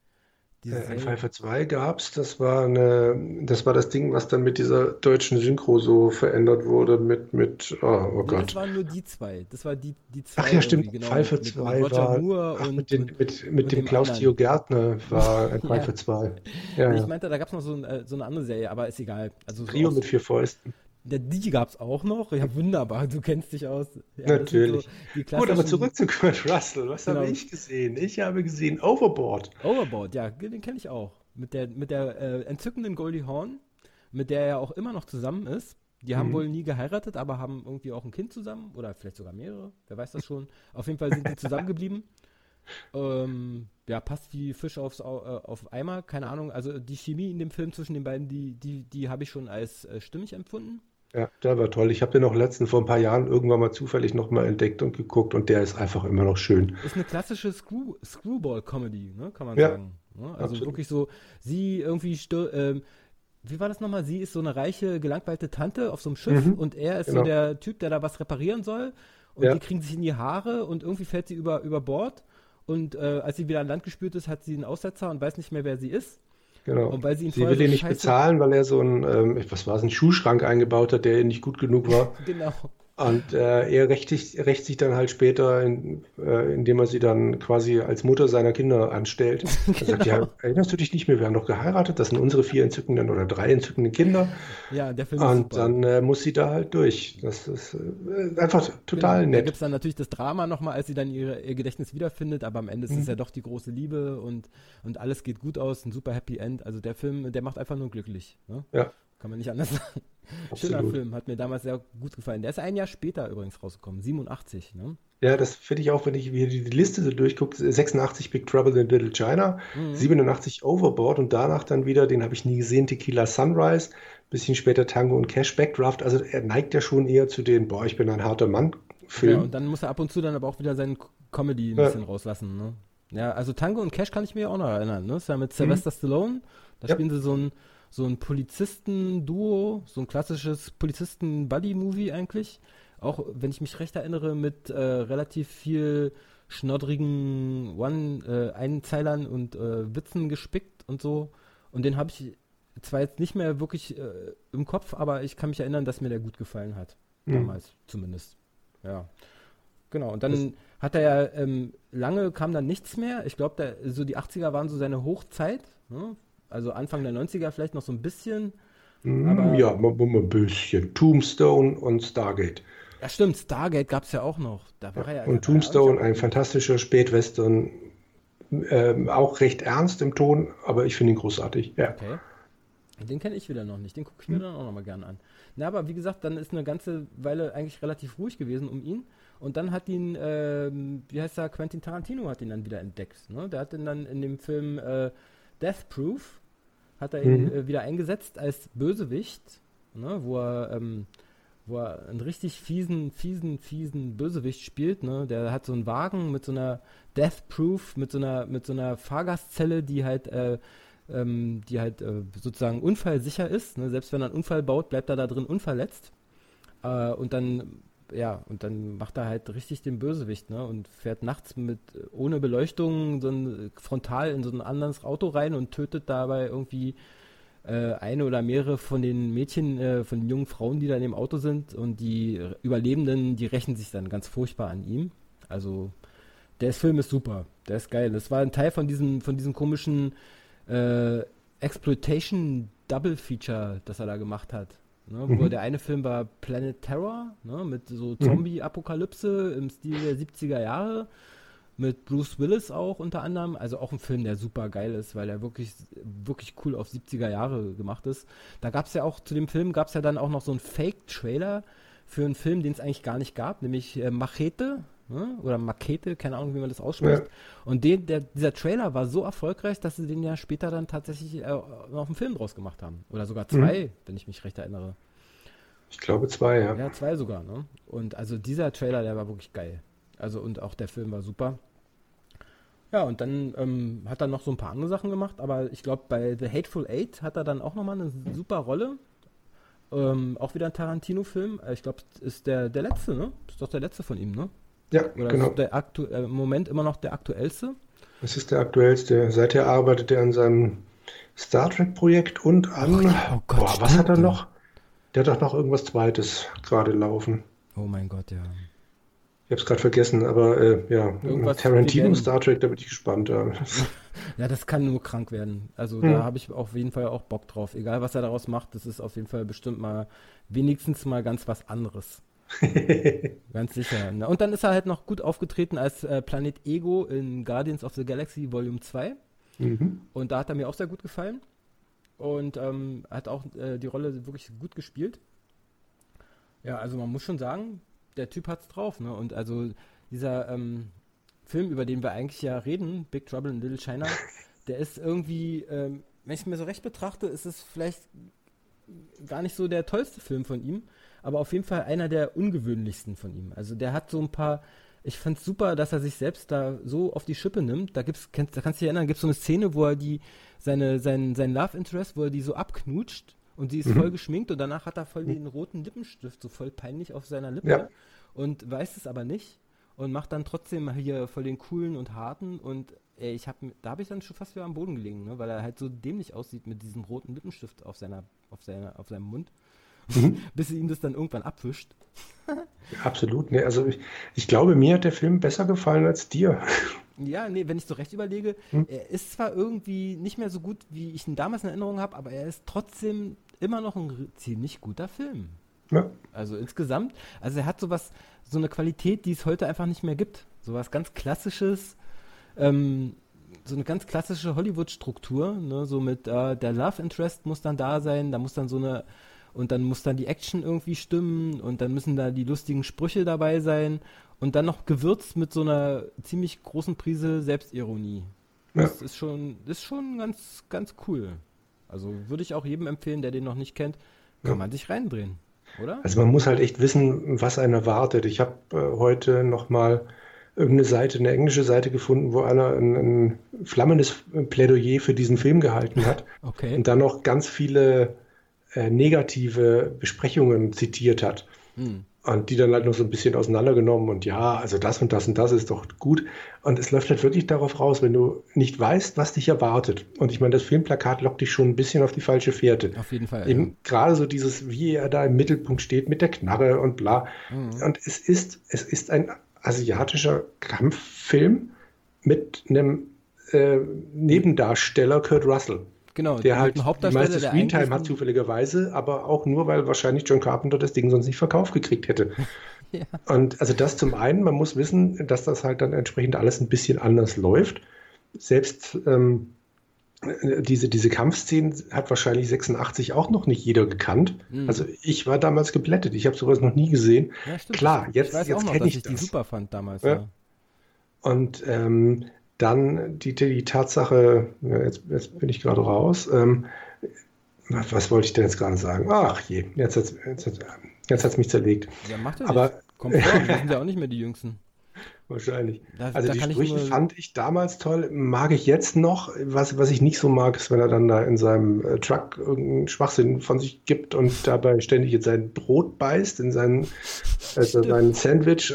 Äh, ein Fall für zwei gab es. Das war eine, das war das Ding, was dann mit dieser deutschen Synchro so verändert wurde mit, mit, oh, oh Gott. Das waren nur die zwei. Das war die, die zwei. Ach ja, stimmt. Genau, Fall für mit, zwei mit war. Ach, und, mit, den, mit, mit, mit dem Klaus Theo Gärtner war (laughs) ein Fall ja. für zwei. Ja, ich meinte, da gab es noch so, ein, äh, so, eine andere Serie, aber ist egal. Also Trio so mit vier Fäusten. Der, die gab es auch noch. Ja, wunderbar. Du kennst dich aus. Ja, Natürlich. So Gut, aber zurück zu Kurt Russell. Was genau. habe ich gesehen? Ich habe gesehen Overboard. Overboard, ja, den kenne ich auch. Mit der, mit der äh, entzückenden Goldie Horn, mit der er auch immer noch zusammen ist. Die haben mhm. wohl nie geheiratet, aber haben irgendwie auch ein Kind zusammen. Oder vielleicht sogar mehrere. Wer weiß das schon. Auf jeden Fall sind die zusammengeblieben. (laughs) ähm, ja, passt wie Fisch aufs, äh, auf Eimer. Keine Ahnung. Also die Chemie in dem Film zwischen den beiden, die, die, die habe ich schon als äh, stimmig empfunden. Ja, der war toll. Ich habe den noch letzten vor ein paar Jahren irgendwann mal zufällig nochmal entdeckt und geguckt und der ist einfach immer noch schön. Ist eine klassische Screw Screwball-Comedy, ne, kann man ja, sagen. Ne? Also absolut. wirklich so, sie irgendwie ähm, wie war das nochmal? Sie ist so eine reiche, gelangweilte Tante auf so einem Schiff mhm, und er ist genau. so der Typ, der da was reparieren soll und ja. die kriegen sich in die Haare und irgendwie fällt sie über, über Bord und äh, als sie wieder an Land gespürt ist, hat sie einen Aussetzer und weiß nicht mehr, wer sie ist. Genau. Und weil sie ihn sie will ihn nicht bezahlen, weil er so ein, ähm, was war es, einen Schuhschrank eingebaut hat, der nicht gut genug war. (laughs) genau. Und äh, er rächt sich, rächt sich dann halt später, in, äh, indem er sie dann quasi als Mutter seiner Kinder anstellt. (laughs) Er genau. sagt, ja, erinnerst du dich nicht mehr, wir haben doch geheiratet, das sind unsere vier entzückenden oder drei entzückenden Kinder. Ja, der Film ist Und dann äh, muss sie da halt durch. Das ist äh, einfach total genau. nett. Da gibt es dann natürlich das Drama nochmal, als sie dann ihre, ihr Gedächtnis wiederfindet, aber am Ende ist mhm. es ja doch die große Liebe und, und alles geht gut aus, ein super Happy End. Also der Film, der macht einfach nur glücklich. Ne? Ja. Kann man nicht anders sagen. Schöner Film, hat mir damals sehr gut gefallen. Der ist ein Jahr später übrigens rausgekommen, 87. Ne? Ja, das finde ich auch, wenn ich wieder die Liste so durchgucke. 86 Big Trouble in Little China, mhm. 87 Overboard und danach dann wieder, den habe ich nie gesehen, Tequila Sunrise, bisschen später Tango und Cash Backdraft. Also er neigt ja schon eher zu den, boah, ich bin ein harter Mann. Film. Ja, und dann muss er ab und zu dann aber auch wieder seinen Comedy ein ja. bisschen rauslassen. Ne? Ja, also Tango und Cash kann ich mir auch noch erinnern. Ne? Das ist ja mit mhm. Sylvester mhm. Stallone. Da ja. spielen sie so ein so ein Polizisten-Duo, so ein klassisches Polizisten-Buddy-Movie eigentlich. Auch wenn ich mich recht erinnere, mit äh, relativ viel schnoddrigen One-Einzeilern äh, und äh, Witzen gespickt und so. Und den habe ich zwar jetzt nicht mehr wirklich äh, im Kopf, aber ich kann mich erinnern, dass mir der gut gefallen hat. Mhm. Damals zumindest. Ja. Genau. Und dann das hat er ja ähm, lange kam dann nichts mehr. Ich glaube, so die 80er waren so seine Hochzeit. Ne? Also Anfang der 90er vielleicht noch so ein bisschen. Mm, ja, ein bisschen. Tombstone und Stargate. Ja, stimmt. Stargate gab es ja auch noch. Da war ja, und Tombstone, ein fantastischer Spätwestern. Ähm, auch recht ernst im Ton, aber ich finde ihn großartig. Ja. Okay. Den kenne ich wieder noch nicht. Den gucke ich mir hm. dann auch noch mal gerne an. Na, aber wie gesagt, dann ist eine ganze Weile eigentlich relativ ruhig gewesen um ihn. Und dann hat ihn, äh, wie heißt er, Quentin Tarantino hat ihn dann wieder entdeckt. Ne? Der hat ihn dann in dem Film äh, Death Proof hat er ihn mhm. äh, wieder eingesetzt als Bösewicht, ne, wo er ähm, wo er einen richtig fiesen, fiesen, fiesen Bösewicht spielt, ne? Der hat so einen Wagen mit so einer Death Proof, mit so einer, mit so einer Fahrgastzelle, die halt, äh, ähm, die halt äh, sozusagen unfallsicher ist. Ne? Selbst wenn er einen Unfall baut, bleibt er da drin unverletzt. Äh, und dann ja, und dann macht er halt richtig den Bösewicht, ne? Und fährt nachts mit ohne Beleuchtung so ein frontal in so ein anderes Auto rein und tötet dabei irgendwie äh, eine oder mehrere von den Mädchen, äh, von den jungen Frauen, die da in dem Auto sind und die Überlebenden, die rächen sich dann ganz furchtbar an ihm. Also der Film ist super, der ist geil. Das war ein Teil von diesem, von diesem komischen äh, Exploitation Double Feature, das er da gemacht hat. Ne, mhm. Wo der eine Film war Planet Terror, ne, mit so mhm. Zombie-Apokalypse im Stil der 70er Jahre mit Bruce Willis auch unter anderem. Also auch ein Film, der super geil ist, weil er wirklich, wirklich cool auf 70er Jahre gemacht ist. Da gab es ja auch, zu dem Film gab es ja dann auch noch so einen Fake-Trailer für einen Film, den es eigentlich gar nicht gab, nämlich äh, Machete. Ne? Oder Makete, keine Ahnung, wie man das ausspricht. Ja. Und den, der, dieser Trailer war so erfolgreich, dass sie den ja später dann tatsächlich äh, noch einen Film draus gemacht haben. Oder sogar mhm. zwei, mhm. wenn ich mich recht erinnere. Ich glaube zwei, ja. Ja, zwei sogar, ne? Und also dieser Trailer, der war wirklich geil. Also und auch der Film war super. Ja, und dann ähm, hat er noch so ein paar andere Sachen gemacht, aber ich glaube, bei The Hateful Eight hat er dann auch nochmal eine super Rolle. Ähm, auch wieder ein Tarantino-Film. Äh, ich glaube, ist der, der letzte, ne? Ist doch der letzte von ihm, ne? Ja, Oder genau. Ist der aktu äh, im Moment immer noch der aktuellste? Es ist der aktuellste. Seither arbeitet er an seinem Star Trek-Projekt und an. Oh, oh Gott, boah, was hat er noch? Der hat doch noch irgendwas Zweites gerade laufen. Oh mein Gott, ja. Ich habe es gerade vergessen, aber äh, ja, Irgendwas Tarantino Star Trek, da bin ich gespannt. Ja. ja, das kann nur krank werden. Also hm. da habe ich auf jeden Fall auch Bock drauf. Egal, was er daraus macht, das ist auf jeden Fall bestimmt mal wenigstens mal ganz was anderes. (laughs) ganz sicher. Na, und dann ist er halt noch gut aufgetreten als äh, Planet Ego in Guardians of the Galaxy Volume 2. Mhm. Und da hat er mir auch sehr gut gefallen. Und ähm, hat auch äh, die Rolle wirklich gut gespielt. Ja, also man muss schon sagen, der Typ hat's drauf, ne? Und also dieser ähm, Film, über den wir eigentlich ja reden, Big Trouble in Little China, (laughs) der ist irgendwie, ähm, wenn ich es mir so recht betrachte, ist es vielleicht gar nicht so der tollste Film von ihm, aber auf jeden Fall einer der ungewöhnlichsten von ihm. Also der hat so ein paar, ich fand's super, dass er sich selbst da so auf die Schippe nimmt. Da gibt's, kannst, da kannst du dich erinnern, gibt es so eine Szene, wo er die, seine, sein, sein Love Interest, wo er die so abknutscht und sie ist mhm. voll geschminkt und danach hat er voll den roten Lippenstift so voll peinlich auf seiner Lippe ja. und weiß es aber nicht und macht dann trotzdem hier voll den coolen und harten und ey, ich hab, da habe ich dann schon fast wieder am Boden gelegen, ne, weil er halt so dämlich aussieht mit diesem roten Lippenstift auf seiner, auf seiner, auf seinem Mund. Mhm. (laughs) Bis sie ihm das dann irgendwann abwischt. Absolut, ne, also ich, ich glaube, mir hat der Film besser gefallen als dir. (laughs) Ja, nee, wenn ich so recht überlege, hm? er ist zwar irgendwie nicht mehr so gut, wie ich ihn damals in Erinnerung habe, aber er ist trotzdem immer noch ein ziemlich guter Film. Ja. Also insgesamt, also er hat sowas, so eine Qualität, die es heute einfach nicht mehr gibt. Sowas ganz Klassisches, ähm, so eine ganz klassische Hollywood-Struktur, ne? so mit äh, der Love Interest muss dann da sein, da muss dann so eine und dann muss dann die Action irgendwie stimmen und dann müssen da die lustigen Sprüche dabei sein und dann noch gewürzt mit so einer ziemlich großen Prise Selbstironie. Ja. Das ist schon, ist schon ganz, ganz cool. Also würde ich auch jedem empfehlen, der den noch nicht kennt, kann ja. man sich reindrehen, oder? Also man muss halt echt wissen, was einen erwartet. Ich habe äh, heute noch mal irgendeine Seite, eine englische Seite gefunden, wo einer ein, ein flammendes Plädoyer für diesen Film gehalten hat okay. und dann noch ganz viele äh, negative Besprechungen zitiert hat. Hm. Und die dann halt noch so ein bisschen auseinandergenommen und ja, also das und das und das ist doch gut. Und es läuft halt wirklich darauf raus, wenn du nicht weißt, was dich erwartet. Und ich meine, das Filmplakat lockt dich schon ein bisschen auf die falsche Fährte. Auf jeden Fall. Eben ja. gerade so dieses, wie er da im Mittelpunkt steht mit der Knarre und bla. Mhm. Und es ist, es ist ein asiatischer Kampffilm mit einem äh, Nebendarsteller Kurt Russell. Genau, der halt die meiste Screentime hat zufälligerweise, aber auch nur, weil wahrscheinlich John Carpenter das Ding sonst nicht verkauft gekriegt hätte. (laughs) ja. Und also das zum einen, man muss wissen, dass das halt dann entsprechend alles ein bisschen anders läuft. Selbst ähm, diese, diese Kampfszenen hat wahrscheinlich 86 auch noch nicht jeder gekannt. Mhm. Also ich war damals geblättet, ich habe sowas noch nie gesehen. Ja, Klar, jetzt, jetzt kenne ich, ich die super fand damals. Ja. Und ähm, dann die, die Tatsache, jetzt, jetzt bin ich gerade raus, ähm, was, was, wollte ich denn jetzt gerade sagen? Ach je, jetzt hat es jetzt, jetzt, jetzt mich zerlegt. Ja, macht er Aber, Kommt vor, wir sind ja auch nicht mehr die Jüngsten. (laughs) Wahrscheinlich. Da, also die Sprüche ich fand ich damals toll, mag ich jetzt noch. Was, was ich nicht so mag, ist, wenn er dann da in seinem äh, Truck irgendeinen Schwachsinn von sich gibt und dabei ständig in sein Brot beißt, in sein, also sein Sandwich.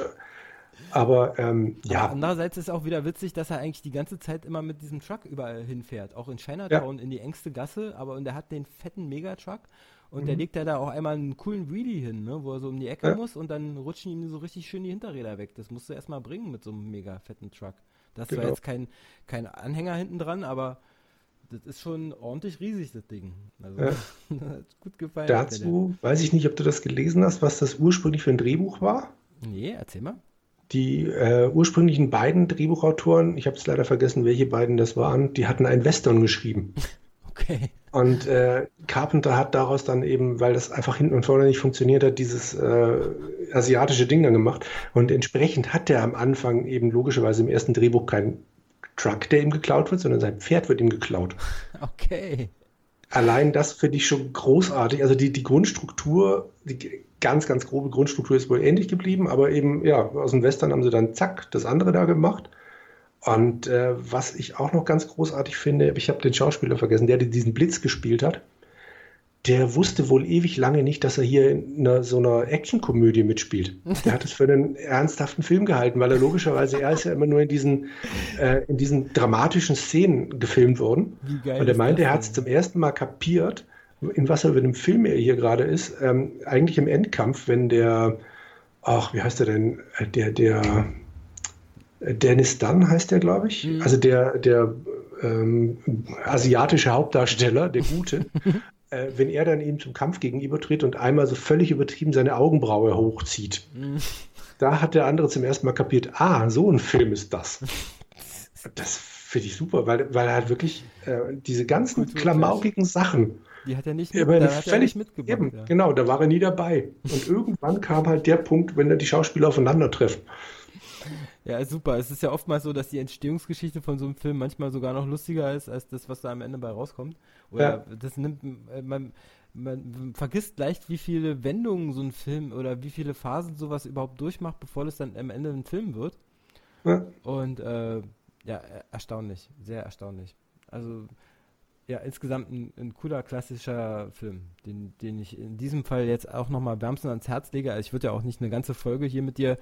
Aber ähm, ja. Aber andererseits ist auch wieder witzig, dass er eigentlich die ganze Zeit immer mit diesem Truck überall hinfährt. Auch in Chinatown ja. in die engste Gasse, aber und er hat den fetten Megatruck und mhm. der legt ja da auch einmal einen coolen Wheelie hin, ne, wo er so um die Ecke ja. muss und dann rutschen ihm so richtig schön die Hinterräder weg. Das musst du erstmal bringen mit so einem mega fetten Truck. Das genau. war jetzt kein, kein Anhänger hinten dran, aber das ist schon ordentlich riesig, das Ding. Also, ja. (laughs) hat gut gefallen. Dazu weiß ich nicht, ob du das gelesen hast, was das ursprünglich für ein Drehbuch war. Nee, erzähl mal. Die äh, ursprünglichen beiden Drehbuchautoren, ich habe es leider vergessen, welche beiden das waren, die hatten ein Western geschrieben. (laughs) Okay. Und äh, Carpenter hat daraus dann eben, weil das einfach hinten und vorne nicht funktioniert hat, dieses äh, asiatische Ding dann gemacht. Und entsprechend hat er am Anfang eben logischerweise im ersten Drehbuch keinen Truck, der ihm geklaut wird, sondern sein Pferd wird ihm geklaut. (laughs) Okay. Allein das finde ich schon großartig. Also die, die Grundstruktur, die ganz, ganz grobe Grundstruktur ist wohl ähnlich geblieben, aber eben, ja, aus dem Western haben sie dann zack, das andere da gemacht. Und äh, was ich auch noch ganz großartig finde, ich habe den Schauspieler vergessen, der diesen Blitz gespielt hat der wusste wohl ewig lange nicht, dass er hier in einer, so einer Actionkomödie mitspielt. Der hat es für einen ernsthaften Film gehalten, weil er logischerweise, er ist ja immer nur in diesen, äh, in diesen dramatischen Szenen gefilmt worden. Und er meinte, er hat es zum ersten Mal kapiert, in was er für einem Film er hier gerade ist. Ähm, eigentlich im Endkampf, wenn der, ach, wie heißt er denn, äh, der, der, äh, Dennis Dunn heißt der, glaube ich. Mhm. Also der, der ähm, asiatische Hauptdarsteller, der Gute, (laughs) äh, wenn er dann ihm zum Kampf gegenübertritt und einmal so völlig übertrieben seine Augenbraue hochzieht. Mhm. Da hat der andere zum ersten Mal kapiert, ah, so ein Film ist das. (laughs) Das finde ich super, weil, weil er halt wirklich äh, diese ganzen Gut, klamaukigen Sachen. Die hat er nicht, mit, da hat er nicht mitgebracht. Eben, ja. Genau, da war er nie dabei. Und irgendwann kam halt der Punkt, wenn da die Schauspieler aufeinandertreffen. Ja, super. Es ist ja oftmals so, dass die Entstehungsgeschichte von so einem Film manchmal sogar noch lustiger ist, als das, was da am Ende bei rauskommt. Oder ja. das nimmt, äh, man, man vergisst leicht, wie viele Wendungen so ein Film oder wie viele Phasen sowas überhaupt durchmacht, bevor es dann am Ende ein Film wird. Ja. Und äh, ja, erstaunlich, sehr erstaunlich. Also ja, insgesamt ein, ein, cooler klassischer Film, den, den ich in diesem Fall jetzt auch nochmal wärmstens ans Herz lege. Also ich würde ja auch nicht eine ganze Folge hier mit dir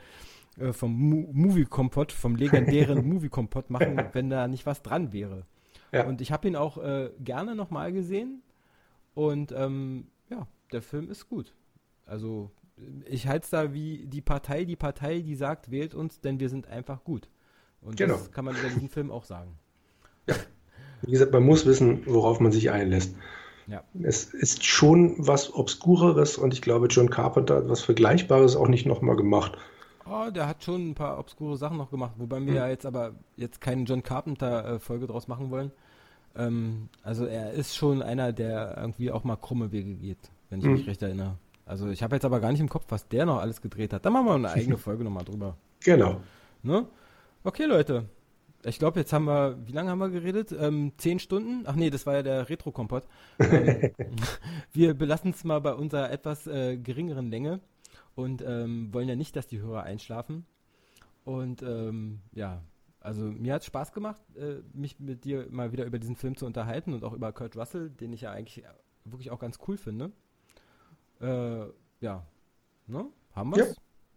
äh, vom Mo Movie Kompott, vom legendären (laughs) Movie Kompott machen, wenn da nicht was dran wäre. Ja. Und ich habe ihn auch äh, gerne nochmal gesehen und ähm, ja, der Film ist gut. Also ich halte es da wie die Partei, die Partei, die sagt, wählt uns, denn wir sind einfach gut. Und genau. das kann man über diesen Film auch sagen. Ja. Wie gesagt, man muss wissen, worauf man sich einlässt. Ja. Es ist schon was Obskureres und ich glaube, John Carpenter hat was Vergleichbares auch nicht nochmal gemacht. Oh, der hat schon ein paar obskure Sachen noch gemacht, wobei wir hm. ja jetzt aber jetzt keine John Carpenter-Folge draus machen wollen. Ähm, also er ist schon einer, der irgendwie auch mal krumme Wege geht, wenn ich hm. mich recht erinnere. Also ich habe jetzt aber gar nicht im Kopf, was der noch alles gedreht hat. Da machen wir eine eigene (laughs) Folge nochmal drüber. Genau. Ne? Okay, Leute. Ich glaube, jetzt haben wir, wie lange haben wir geredet? Ähm, zehn Stunden? Ach nee, das war ja der Retro-Kompott. Ähm, (laughs) (laughs) wir belassen es mal bei unserer etwas äh, geringeren Länge und ähm, wollen ja nicht, dass die Hörer einschlafen. Und ähm, ja, also mir hat es Spaß gemacht, äh, mich mit dir mal wieder über diesen Film zu unterhalten und auch über Kurt Russell, den ich ja eigentlich wirklich auch ganz cool finde. Äh, ja, ne? Haben wir es? Ja,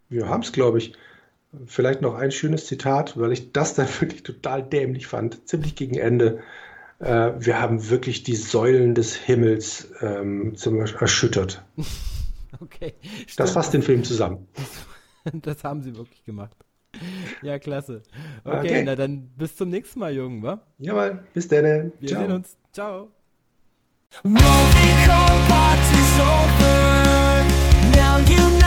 wir haben es, glaube ich. Vielleicht noch ein schönes Zitat, weil ich das dann (laughs) wirklich total dämlich fand, ziemlich gegen Ende. Äh, wir haben wirklich die Säulen des Himmels ähm, zum erschüttert. (laughs) (laughs) Okay. Stimmt. Das fasst den Film zusammen. (laughs) Das, haben sie wirklich gemacht. Ja, klasse. Okay, okay. na dann bis zum nächsten Mal, Jungen, wa? Jawohl, bis dann. Wir Ciao. sehen uns. Ciao. Movie Party's open. Now you know.